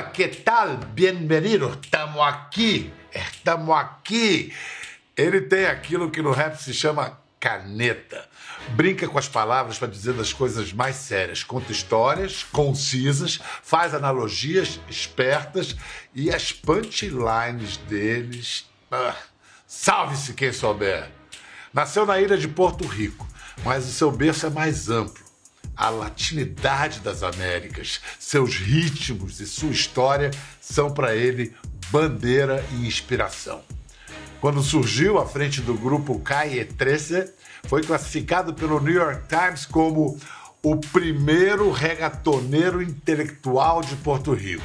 Que tal? Bem-vindo. Estamos aqui. Estamos aqui. Ele tem aquilo que no rap se chama caneta. Brinca com as palavras para dizer das coisas mais sérias. Conta histórias concisas, faz analogias espertas e as punchlines deles. Ah, Salve-se quem souber. Nasceu na ilha de Porto Rico, mas o seu berço é mais amplo a latinidade das Américas, seus ritmos e sua história são para ele bandeira e inspiração. Quando surgiu à frente do grupo Calle 13, foi classificado pelo New York Times como o primeiro regatoneiro intelectual de Porto Rico.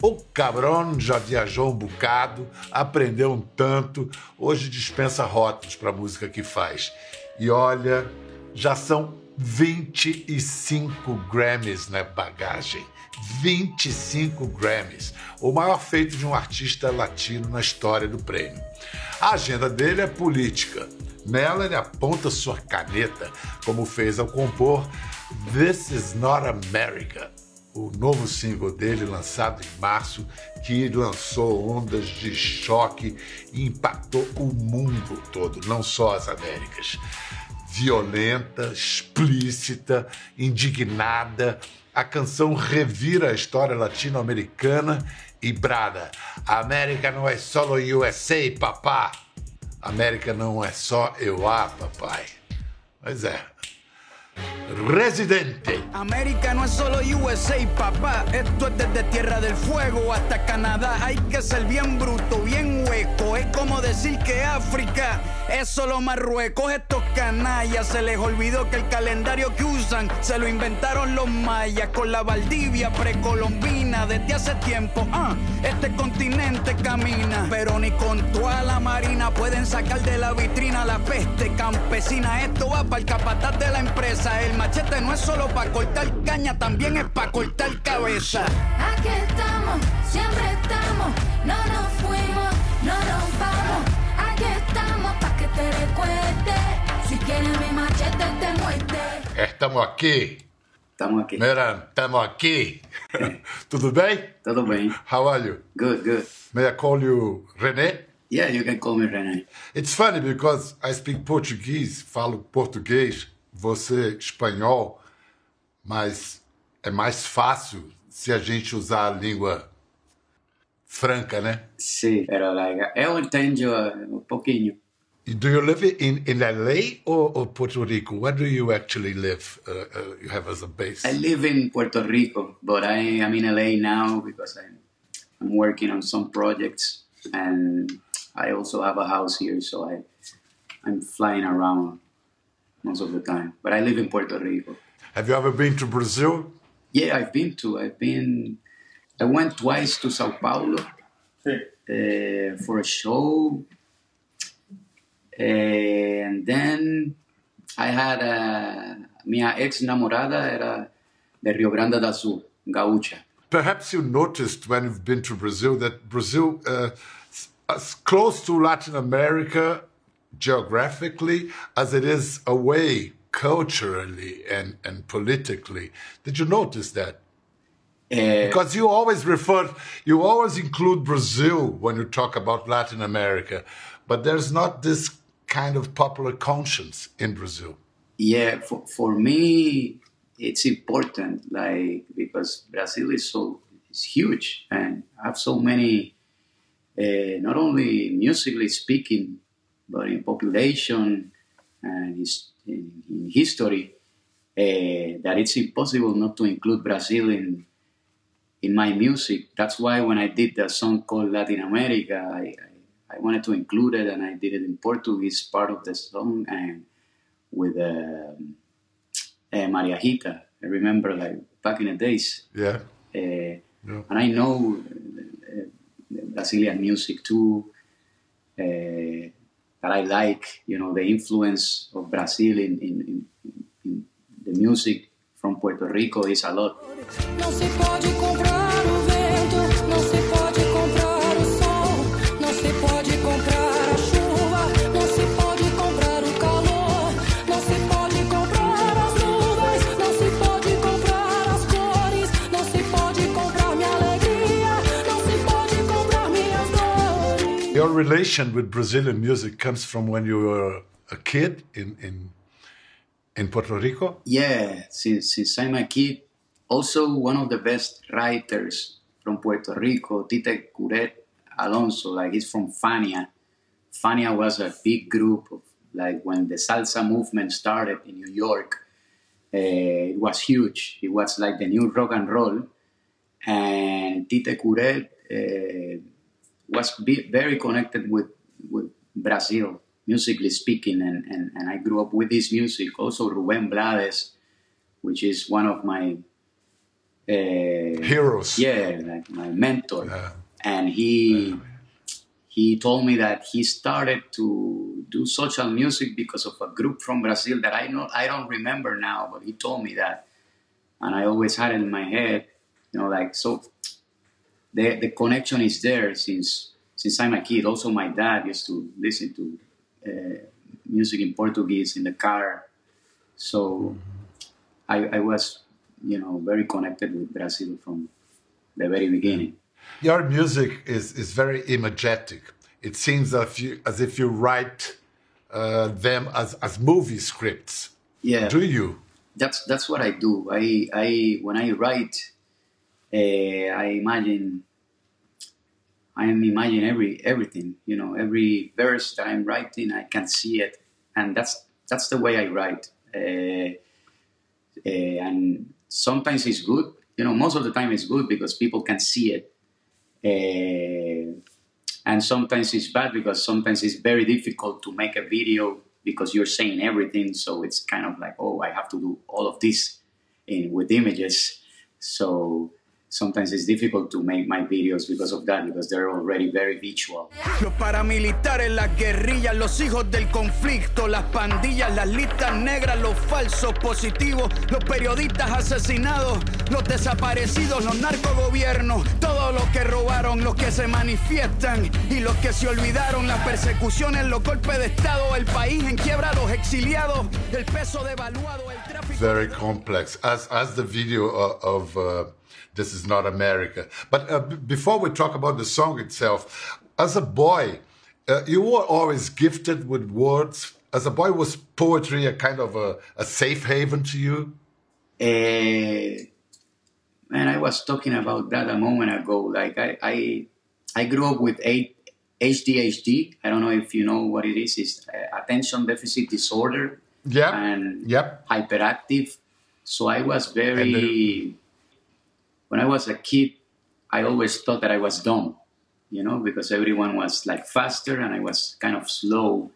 O cabrão já viajou um bocado, aprendeu um tanto, hoje dispensa rótulos para a música que faz. E olha, já são 25 Grammys na bagagem. 25 Grammys, o maior feito de um artista latino na história do prêmio. A agenda dele é política. Nela ele aponta sua caneta, como fez ao compor This Is Not America, o novo single dele lançado em março, que lançou ondas de choque e impactou o mundo todo, não só as Américas violenta, explícita, indignada. A canção revira a história latino-americana e brada: América não é só USA, papá. América não é só eu, ah, papai. Pois é, América no es solo USA, papá. Esto es desde Tierra del Fuego hasta Canadá. Hay que ser bien bruto, bien hueco. Es como decir que África es solo Marruecos. Estos canallas se les olvidó que el calendario que usan se lo inventaron los mayas con la Valdivia precolombina desde hace tiempo. Ah, este continente camina, pero ni con toda la marina pueden sacar de la vitrina la peste campesina. Esto va para el capataz de la empresa. El machete no es solo para cortar caña, también es para cortar cabeza. Aquí estamos, siempre estamos, no nos fuimos, no nos vamos. Aquí estamos para que te recuerdes. Si quieres mi machete te muerde. Estamos aqui. Estamos aqui. Estamos aqui. Tudo bem? Tudo bem. How are you? Good, good. May I call you René? Yeah, you can call me René. It's funny because I speak Portuguese, falo português, você espanhol, mas é mais fácil se a gente usar a língua franca, né? Sim, pero like, eu entendo um pouquinho. Do you live in, in LA or, or Puerto Rico? Where do you actually live? Uh, uh, you have as a base? I live in Puerto Rico, but I am in LA now because I'm, I'm working on some projects and I also have a house here, so I, I'm flying around most of the time. But I live in Puerto Rico. Have you ever been to Brazil? Yeah, I've been to. I've been. I went twice to Sao Paulo uh, for a show, and then I had a minha ex namorada era de Rio Grande do Sul, gaúcha. Perhaps you noticed when you've been to Brazil that Brazil, uh, as close to Latin America geographically as it is away culturally and, and politically. Did you notice that? Uh, Because you always refer, you always include Brazil when you talk about Latin America, but there's not this kind of popular conscience in Brazil. yeah, for, for me, it's important, like because Brazil is so is huge and have so many, uh, not only musically speaking, but in population and his, in, in history, uh, that it's impossible not to include Brazil in in my music. That's why when I did the song called Latin America, I, I, I wanted to include it, and I did it in Portuguese part of the song and with um, uh, Maria Rita. I remember like back in the days, Yeah. uh, Yeah. and I know uh, Brazilian music too. Uh, that I like, you know, the influence of Brazil in, in, in, in the music from Puerto Rico is a lot. Relation with Brazilian music comes from when you were a kid in in in Puerto Rico. Yeah, since since I'm a kid, also one of the best writers from Puerto Rico, Tite Curet Alonso, like he's from Fania. Fania was a big group of like when the salsa movement started in New York. Uh, it was huge. It was like the new rock and roll, and Tite Curet uh, was be- very connected with with Brazil, musically speaking, and, and, and I grew up with this music. Also, Ruben Blades, which is one of my uh, Heroes. yeah, like my mentor. Yeah. And he he told me that he started to do social music because of a group from Brazil that I know I don't remember now, but he told me that, and I always had it in my head, you know, like so. The the connection is there since since I'm a kid. Also, my dad used to listen to uh, music in Portuguese in the car, so I, I was, you know, very connected with Brazil from the very beginning. Your music is is very imagetic. It seems as if you, as if you write uh, them as as movie scripts. Yeah, Do you? that's that's what I do. I I when I write, I imagine. I am imagining every everything, you know, every verse that I'm writing, I can see it, and that's that's the way I write. Uh, uh, and sometimes it's good, you know, most of the time it's good because people can see it. Uh, and sometimes it's bad because sometimes it's very difficult to make a video because you're saying everything. So it's kind of like, oh, I have to do all of this in with images. So sometimes it's difficult to make my videos because of that because they're already very visual. Los paramilitares, las guerrillas, los hijos del conflicto, las pandillas, las listas negras, los falsos positivos, los periodistas asesinados, los desaparecidos, los narcogobiernos, todos los que robaron, los que se manifiestan y los que se olvidaron, las persecuciones, los golpes de Estado, el país en quiebra, los exiliados, el peso devaluado, el tráfico. Very complex, as as the video uh, of uh, "This Is Not America." But uh, b- before we talk about the song itself, as a boy, uh, you were always gifted with words. As a boy, was poetry a kind of a, a safe haven to you? Uh, man, I was talking about that a moment ago. Like I, I, I grew up with a ADHD. I don't know if you know what it is. It's uh, attention deficit disorder Yeah. and Yep. hyperactive. So I was very. When I was a kid, I always thought that I was dumb, you know, because everyone was like faster and I was kind of slow.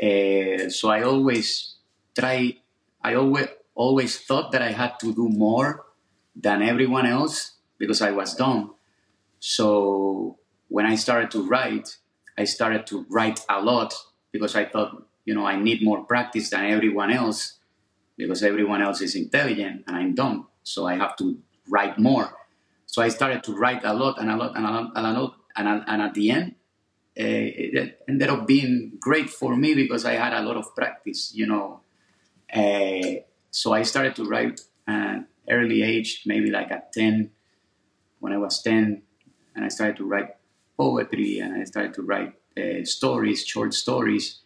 Uh, so I always try. I always always thought that I had to do more than everyone else because I was dumb. So when I started to write, I started to write a lot because I thought, you know, I need more practice than everyone else because everyone else is intelligent and I'm dumb. So I have to write more. So I started to write a lot and a lot and a lot and a lot. And, and at the end, uh, it ended up being great for me because I had a lot of practice, you know. Uh, so I started to write at early age, maybe like at 10, when I was 10, and I started to write poetry and I started to write uh, stories, short stories,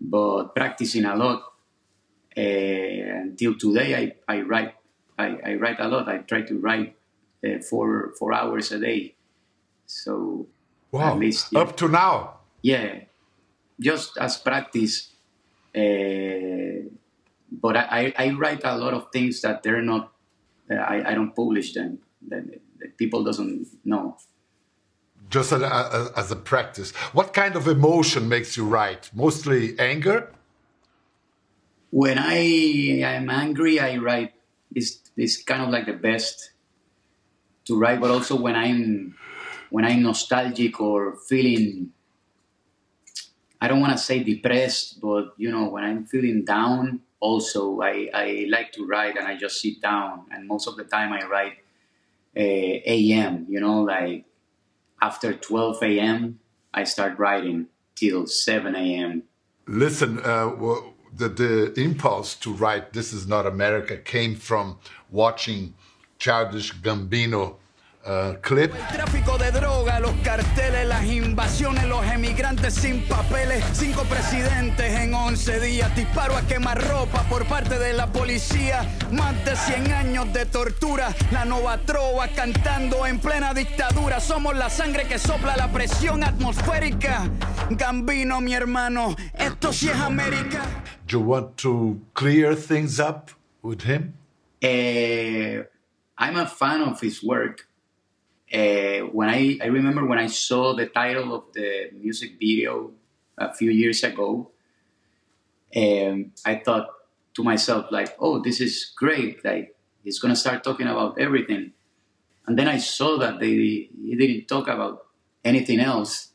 but practicing a lot. Until today, I, I write I, I write a lot. I try to write uh, four four hours a day. So Wow. At least, yeah. Up to now. yeah, just as practice. Uh, but I, I, write a lot of things that they're not. Uh, I, I don't publish them. That, that people doesn't know. Just a, as a practice. What kind of emotion makes you write? Mostly anger? When I am angry, I write. It's, it's kind of like the best to write. But also when I'm when I'm nostalgic or feeling. I don't want to say depressed, but you know when I'm feeling down. Also, I, I like to write and I just sit down. And most of the time, I write uh, a.m. You know, like after 12 a.m. I start writing till 7 a.m. Listen, uh, the, the impulse to write This Is Not America came from watching Childish Gambino uh, clip. El tráfico de droga, los carteles, las invasiones, los emigrantes sin papeles, cinco presidentes en 11 días, disparo a quemar ropa por parte de la policía, más de 100 años de tortura, la nova trova cantando en plena dictadura, somos la sangre que sopla la presión atmosférica. Gambino, mi hermano, esto sí es América. Do you want to clear things up with him? Uh, I'm a fan of his work. Uh, when I, I remember when I saw the title of the music video a few years ago, um, I thought to myself like, "Oh, this is great! Like he's gonna start talking about everything." And then I saw that they he didn't talk about anything else.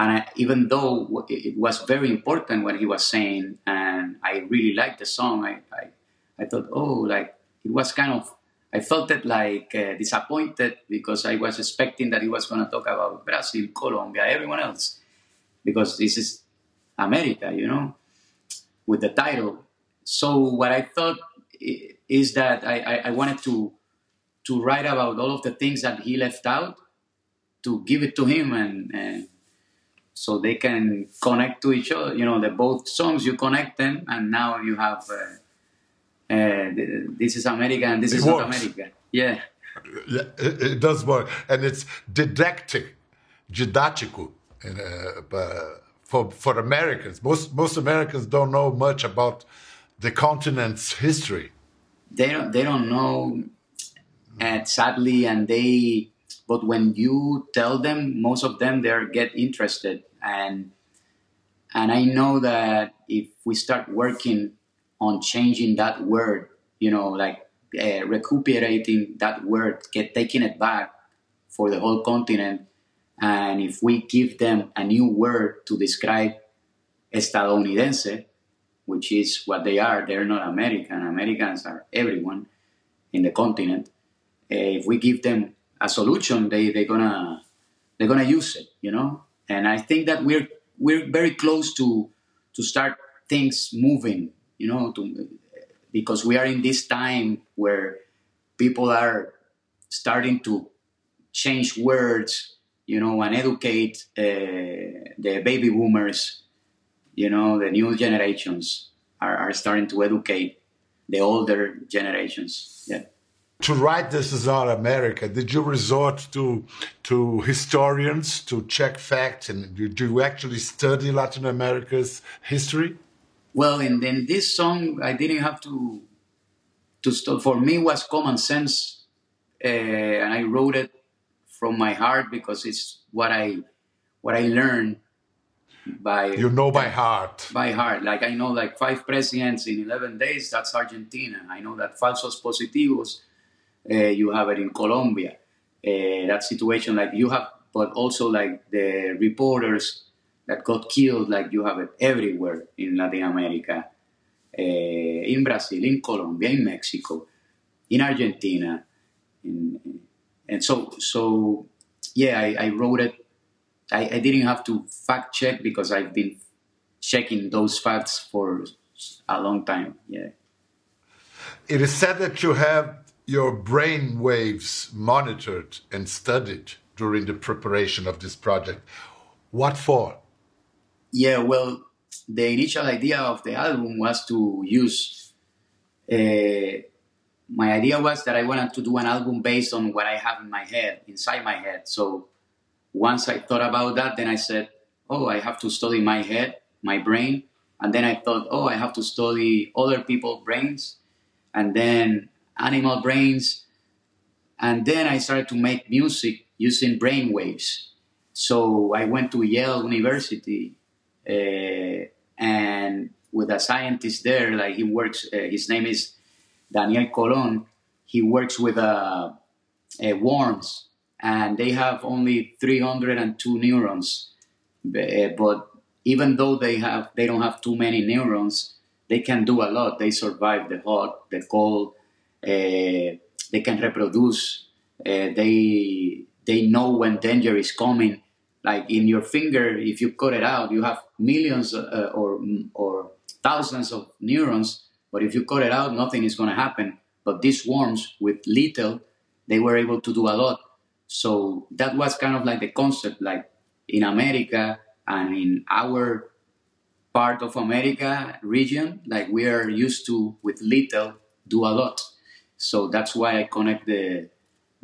And I, even though it was very important what he was saying, and I really liked the song, I, I, I thought, oh, like it was kind of, I felt it like uh, disappointed because I was expecting that he was going to talk about Brazil, Colombia, everyone else, because this is America, you know, with the title. So what I thought is that I, I, I wanted to to write about all of the things that he left out, to give it to him and. and so they can connect to each other. You know, the both songs you connect them, and now you have uh, uh, this is America and this It is not. America. Yeah, Yeah, it, it does work, and it's didactic, and, uh, uh, for for Americans. Most most Americans don't know much about the continent's history. they don't they don't know, and sadly, and they. But when you tell them, most of them they get interested, and and I know that if we start working on changing that word, you know, like uh, recuperating that word, get taking it back for the whole continent, and if we give them a new word to describe estadounidense, which is what they are, they're not American. Americans are everyone in the continent. Uh, if we give them a solution, they they're gonna they're gonna use it, you know. And I think that we're we're very close to to start things moving, you know, to because we are in this time where people are starting to change words, you know, and educate uh, the baby boomers, you know, the new generations are, are starting to educate the older generations. Yeah. To write "This Is Not America," did you resort to to historians to check facts, and do you actually study Latin America's history? Well, in, in this song, I didn't have to to stop. For me, it was common sense, uh, and I wrote it from my heart because it's what I what I learned by You know by heart. by heart. Like I know, like five presidents in eleven days. That's Argentina. I know that falsos positivos. Uh, you have it in Colombia. Uh, that situation, like you have, but also like the reporters that got killed, like you have it everywhere in Latin America, uh, in Brazil, in Colombia, in Mexico, in Argentina, in, and so so yeah, I, I wrote it. I, I didn't have to fact check because I've been checking those facts for a long time. Yeah. It is said that you have your brain waves monitored and studied during the preparation of this project. What for? Yeah, well, the initial idea of the album was to use. Uh, my idea was that I wanted to do an album based on what I have in my head, inside my head. So once I thought about that, then I said, "Oh, I have to study my head, my brain." And then I thought, "Oh, I have to study other people's brains, and then animal brains." And then I started to make music using brain waves. So I went to Yale University uh, and with a scientist there, like he works, uh, his name is Daniel Colón. He works with uh, uh, worms, and they have only 302 neurons. Uh, But even though they have, they don't have too many neurons, they can do a lot. They survive the hot, the cold. Uh, they can reproduce. Uh, they they know when danger is coming like in your finger if you cut it out you have millions uh, or or thousands of neurons but if you cut it out nothing is going to happen but these worms with little they were able to do a lot. So that was kind of like the concept, like in America and in our part of America region, like we are used to with little do a lot. So that's why I connect the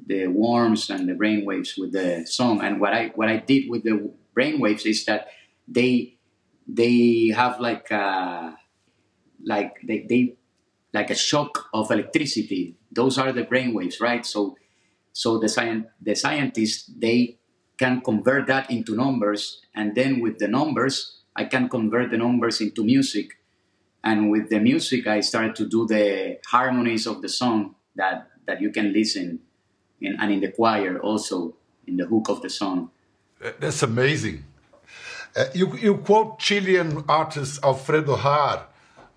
the worms and the brainwaves with the song. And what I what I did with the brainwaves is that they they have like a, like they, they like a shock of electricity. Those are the brainwaves, right? So so the science the scientists they can convert that into numbers, and then with the numbers, I can convert the numbers into music. And with the music, I started to do the harmonies of the song that that you can listen, in, and in the choir also in the hook of the song. That's amazing. Uh, you, you quote Chilean artist Alfredo Jaar,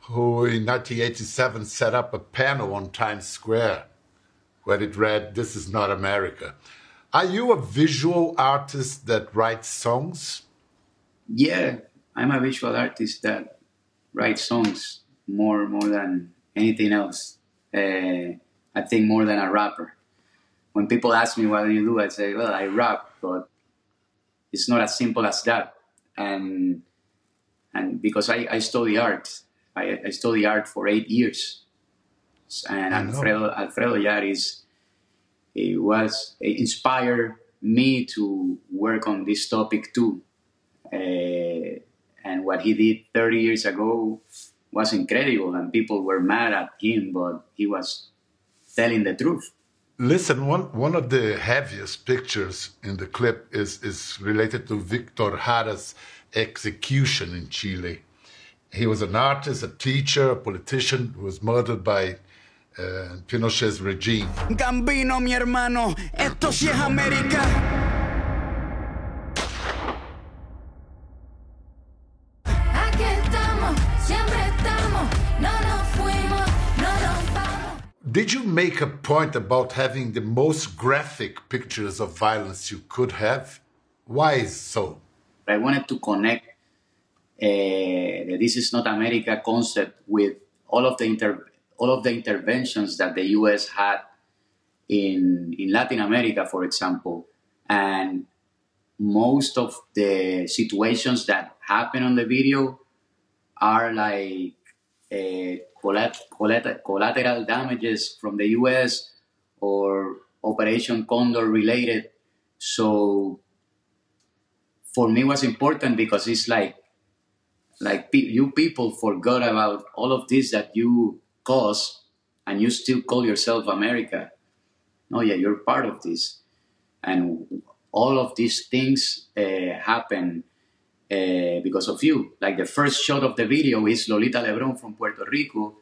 who in 1987 set up a panel on Times Square where it read, This is not America. Are you a visual artist that writes songs? Yeah, I'm a visual artist that writes songs more more than anything else. Uh, I think more than a rapper. When people ask me what do you do, I say, well, I rap, but it's not as simple as that. And and because I, I study art, I, I study art for eight years, and. Alfredo Alfredo Jaar's, it was it inspired me to work on this topic too. Uh, and what he did 30 years ago was incredible, and people were mad at him, but he was telling the truth. Listen, one, one of the heaviest pictures in the clip is, is related to Victor Jara's execution in Chile. He was an artist, a teacher, a politician who was murdered by uh, Pinochet's regime. Gambino, mi hermano, esto sí es América. Did you make a point about having the most graphic pictures of violence you could have? Why is so? I wanted to connect uh, the "This is not America" concept with all of the inter- all of the interventions that the U.S. had in in Latin America, for example, and most of the situations that happen on the video are like uh, collateral damages from the U.S. or Operation Condor related. So for me, it was important because it's like like you people forgot about all of this that you caused, and you still call yourself America. No, yeah, you're part of this, and all of these things uh, happen uh, because of you. Like the first shot of the video is Lolita Lebron from Puerto Rico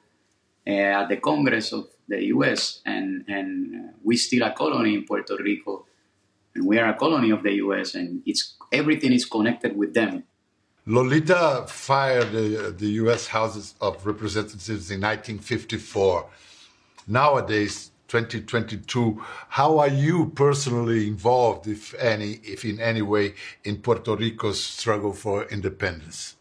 uh, at the Congress of the U.S. and and we still a colony in Puerto Rico, and we are a colony of the U.S. and it's everything is connected with them. Lolita fired the, the U.S. Houses of Representatives in 1954. Nowadays, 2022, how are you personally involved, if any, if in any way, in Puerto Rico's struggle for independence?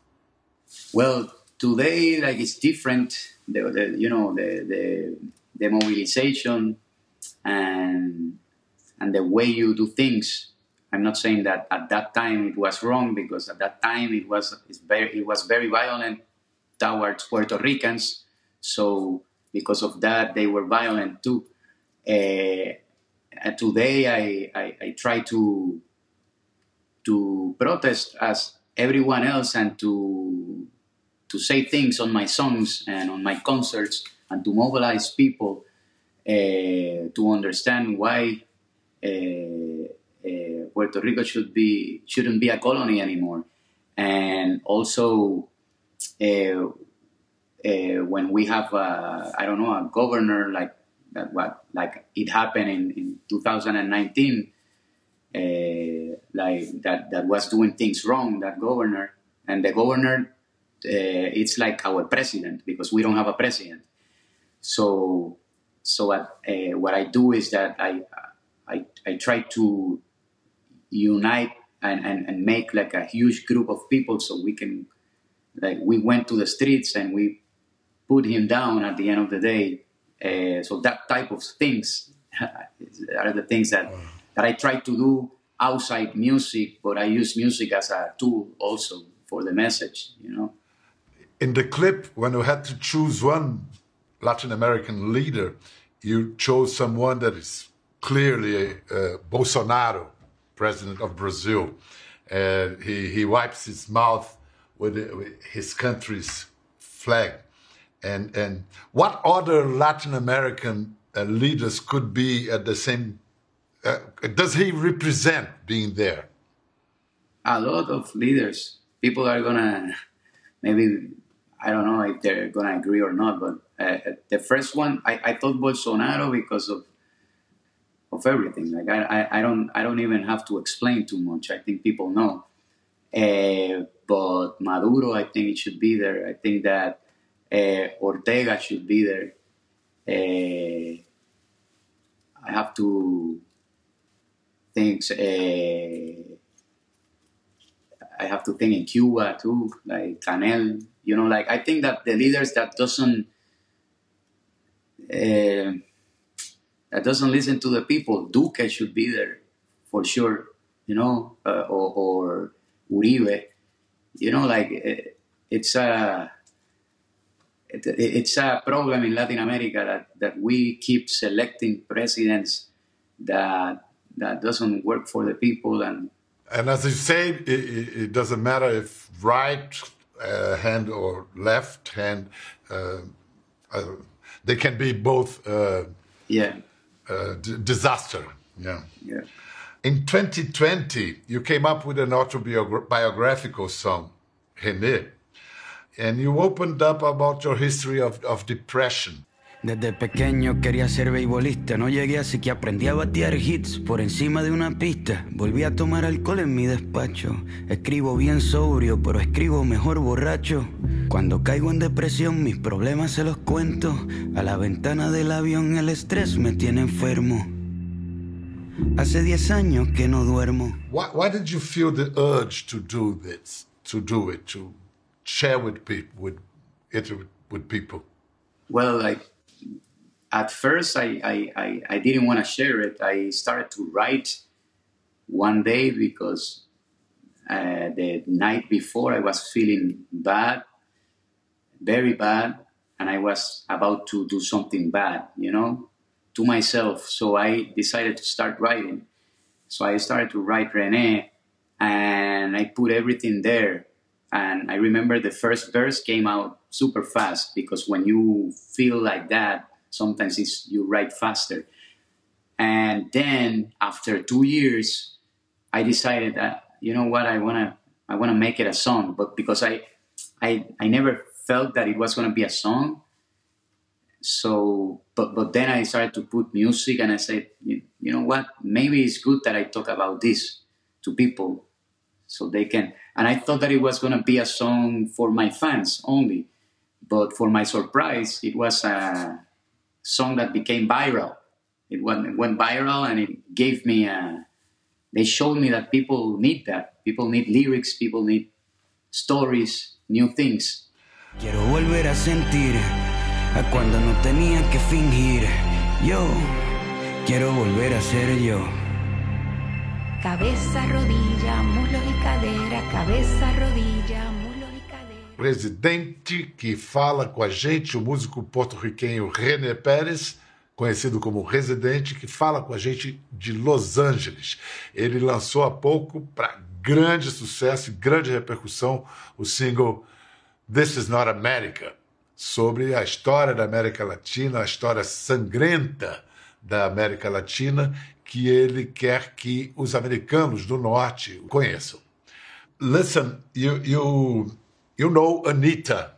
Well, today, like it's different. The, the you know the, the the mobilization and and the way you do things. I'm not saying that at that time it was wrong because at that time it was very it was very violent towards Puerto Ricans. So because of that, they were violent too. Uh, and today, I, I, I try to to protest as everyone else and to to say things on my songs and on my concerts and to mobilize people uh, to understand why uh, uh, Puerto Rico should be shouldn't be a colony anymore, and also uh, uh, when we have a, I don't know a governor like that what like it happened in, in 2019 uh, like that that was doing things wrong that governor and the governor uh, it's like our president because we don't have a president. So so what, uh, what I do is that I I, I try to unite and, and, and make like a huge group of people so we can like we went to the streets and we put him down at the end of the day uh, so that type of things are the things that that I try to do outside music, but I use music as a tool also for the message. You know. In the clip, when you had to choose one Latin American leader, you chose someone that is clearly uh, Bolsonaro, president of Brazil. And he, he wipes his mouth with his country's flag. And, and what other Latin American uh, leaders could be at the same? Uh, does he represent being there? A lot of leaders. People are gonna maybe I don't know if they're gonna agree or not, but uh, the first one I, I thought Bolsonaro because of of everything. Like I, I, I don't I don't even have to explain too much. I think people know. Uh, but Maduro, I think it should be there. I think that Ortega should be there. Uh, I have to think. Uh, I have to think in Cuba too, like Canel. You know, like I think that the leaders that doesn't uh, that doesn't listen to the people, Duque should be there for sure. You know, uh, or, or Uribe. You know, like it, it's a it's a problem in Latin America that, that we keep selecting presidents that that doesn't work for the people and And as you say, it, it, doesn't matter if right uh, hand or left hand, uh, uh, they can be both uh, yeah uh, d- disaster. Yeah. yeah In 2020, you came up with an autobiographical song, René, and you opened up about your history of, of depression. Desde pequeño quería ser beisbolista, no llegué así que aprendí a batear hits por encima de una pista. Volví a tomar alcohol en mi despacho. Escribo bien sobrio, pero escribo mejor borracho. Cuando caigo en depresión, mis problemas se los cuento. A la ventana del avión el estrés me tiene enfermo. Hace 10 años que no duermo. Why, why did you feel the urge to do this, to do it, to share with people, with it with people? well like at first I, I, I, I didn't want to share it. I started to write one day because uh, the night before i was feeling bad very bad and i was about to do something bad you know to myself. So i decided to start writing. So i started to write rene and i put everything there and i remember the first verse came out super fast because when you feel like that sometimes it's you write faster. And then after two years i decided that you know what i want to i want to make it a song. But because i i i never felt that it was to be a song. So but but then i started to put music and i said you, you know what? Maybe it's good that i talk about this to people so they can and i thought that it was going to be a song for my fans only but for my surprise it was a song that became viral it went, it went viral and it gave me a they showed me that people need that people need lyrics people need stories new things Quiero volver a sentir a cuando no tenía que fingir. Yo quiero volver a ser yo. Cabeza, rodilla, muslos y cadera, cabeza, rodilla, muslos y cadera. Presidente que fala com a gente, o músico porto-riquenho René Pérez, conhecido como Residente, que fala com a gente de Los Angeles. Ele lançou há pouco, para grande sucesso e grande repercussão, o single This Is Not America, sobre a história da América Latina, a história sangrenta da América Latina, que ele quer que os americanos do Norte conheçam. Listen, you, you, you know Anitta,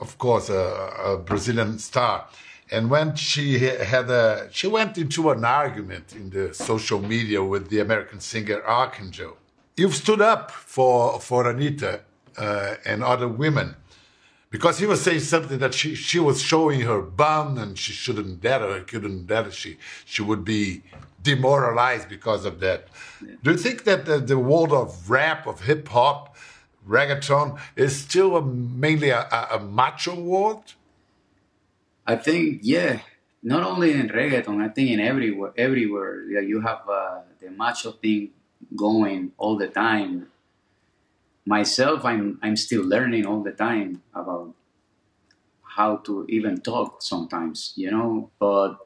of course, a, a Brazilian star. And when she had a, she went into an argument in the social media with the American singer Arcángel. You've stood up for for Anitta uh, and other women because he was saying something that she she was showing her bum and she shouldn't dare or couldn't dare she she would be demoralized because of that. Do you think that the, the world of rap of hip hop, reggaeton is still a, mainly a, a, a macho world? I think, yeah, not only in reggaeton, I think in everywhere, everywhere yeah, you have uh, the macho thing going all the time. Myself, I'm I'm still learning all the time about how to even talk sometimes, you know. But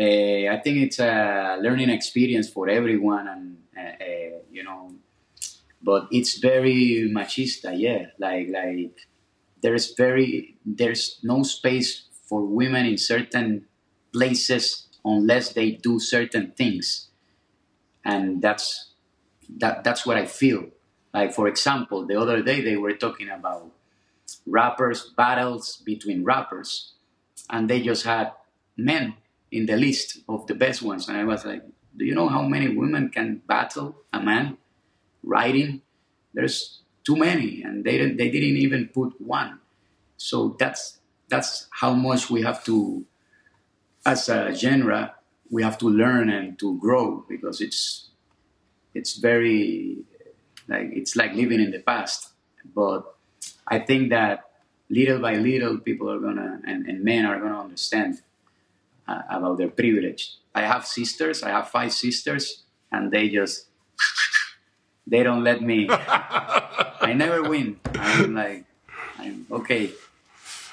I think it's a learning experience for everyone, and uh, uh, you know. But it's very machista, yeah. Like like there's very there's no space for women in certain places unless they do certain things and that's that that's what i feel like for example the other day they were talking about rappers battles between rappers and they just had men in the list of the best ones. And i was like do you know how many women can battle a man writing there's too many. And they didn't they didn't even put one. So that's that's how much we have to as a genre we have to learn and to grow because it's it's very like it's like living in the past. But i think that little by little people are gonna and, and men are gonna understand uh, about their privilege. I have sisters i have five sisters and they just they don't let me. I never win. I'm like i'm okay.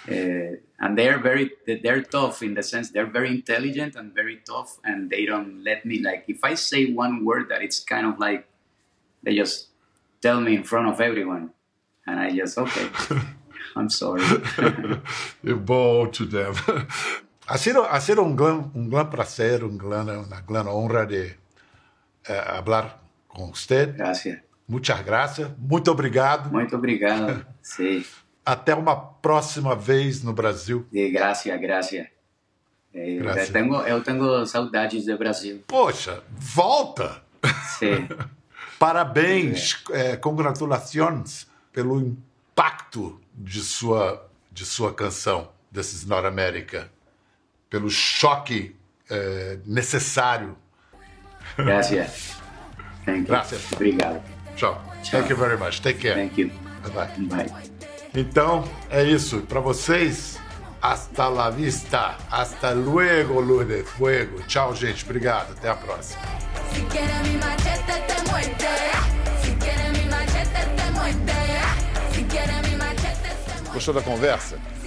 Uh, and they're very they're tough in the sense they're very intelligent and very tough and they don't let me like if i say one word that it's kind of like they just tell me in front of everyone and i just okay i'm sorry. You bow to them. Ha sido, ha sido un, gran, un gran placer, un gran, una gran honra de eh, hablar con usted. gracias Muchas gracias. Muito obrigado. muito obrigado sí Até uma próxima vez no Brasil. gracias Eh, Gracias. Eu tenho, eu tenho saudades do Brasil. Poxa, volta! Sim. Parabéns, eh, congratulações pelo impacto de sua, de sua canção, This is Not America. Pelo choque eh, necessário. Gracias. Thank you. Gracias. Obrigado. Tchau. Tchau. Thank you very much. Take care. Thank you. Bye bye. Bye. Então, é isso. Para vocês, hasta la vista. Hasta luego, Luz de Fuego. Tchau, gente. Obrigado. Até a próxima. Gostou da conversa?